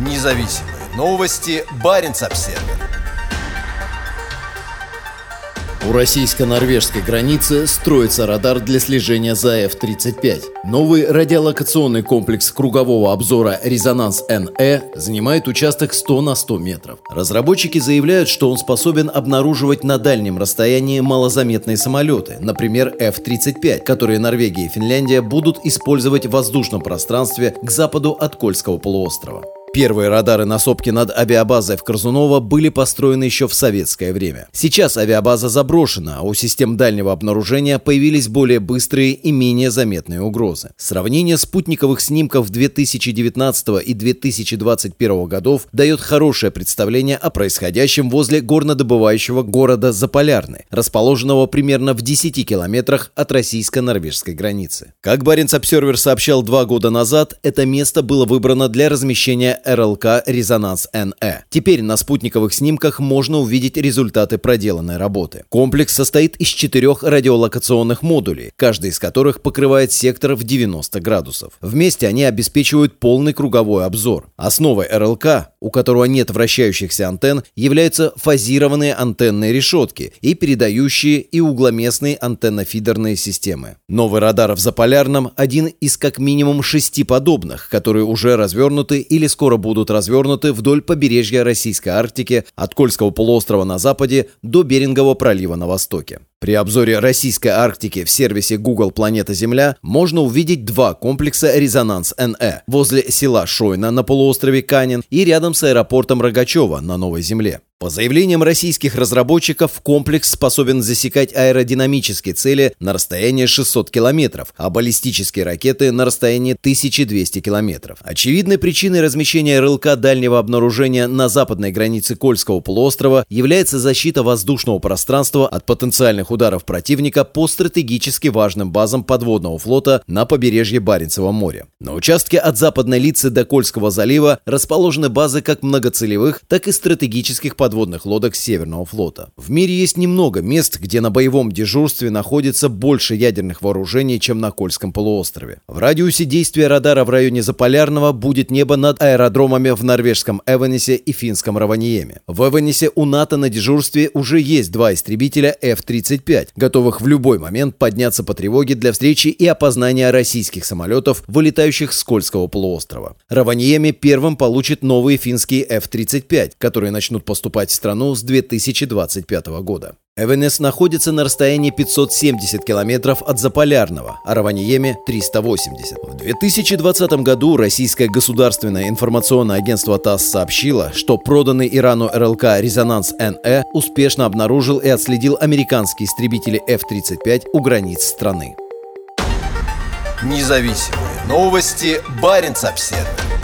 Независимые новости. Барин обсерва У российско-норвежской границы строится радар для слежения за F-35. Новый радиолокационный комплекс кругового обзора «Резонанс-НЭ» занимает участок 100 на 100 метров. Разработчики заявляют, что он способен обнаруживать на дальнем расстоянии малозаметные самолеты, например, F-35, которые Норвегия и Финляндия будут использовать в воздушном пространстве к западу от Кольского полуострова. Первые радары на сопке над авиабазой в Корзуново были построены еще в советское время. Сейчас авиабаза заброшена, а у систем дальнего обнаружения появились более быстрые и менее заметные угрозы. Сравнение спутниковых снимков 2019 и 2021 годов дает хорошее представление о происходящем возле горнодобывающего города Заполярный, расположенного примерно в 10 километрах от российско-норвежской границы. Как Баренц Обсервер сообщал два года назад, это место было выбрано для размещения РЛК «Резонанс-НЭ». Теперь на спутниковых снимках можно увидеть результаты проделанной работы. Комплекс состоит из четырех радиолокационных модулей, каждый из которых покрывает сектор в 90 градусов. Вместе они обеспечивают полный круговой обзор. Основой РЛК, у которого нет вращающихся антенн, являются фазированные антенные решетки и передающие и угломестные антенно-фидерные системы. Новый радар в Заполярном – один из как минимум шести подобных, которые уже развернуты или скоро скоро будут развернуты вдоль побережья Российской Арктики от Кольского полуострова на западе до Берингового пролива на востоке. При обзоре российской Арктики в сервисе Google Планета Земля можно увидеть два комплекса «Резонанс-НЭ» возле села Шойна на полуострове Канин и рядом с аэропортом Рогачева на Новой Земле. По заявлениям российских разработчиков, комплекс способен засекать аэродинамические цели на расстоянии 600 километров, а баллистические ракеты на расстоянии 1200 километров. Очевидной причиной размещения РЛК дальнего обнаружения на западной границе Кольского полуострова является защита воздушного пространства от потенциальных ударов противника по стратегически важным базам подводного флота на побережье Баренцева моря. На участке от западной лицы до Кольского залива расположены базы как многоцелевых, так и стратегических подводных лодок Северного флота. В мире есть немного мест, где на боевом дежурстве находится больше ядерных вооружений, чем на Кольском полуострове. В радиусе действия радара в районе Заполярного будет небо над аэродромами в норвежском Эванесе и финском Раваниеме. В Эванесе у НАТО на дежурстве уже есть два истребителя F-35, готовых в любой момент подняться по тревоге для встречи и опознания российских самолетов, вылетающих с Кольского полуострова. Раваниеме первым получит новые финские F-35, которые начнут поступать в страну с 2025 года. Эвенес находится на расстоянии 570 километров от Заполярного, а Раваниеме – 380. В 2020 году российское государственное информационное агентство ТАСС сообщило, что проданный Ирану РЛК «Резонанс-НЭ» успешно обнаружил и отследил американские истребители F-35 у границ страны. Независимые новости. Барин обседный.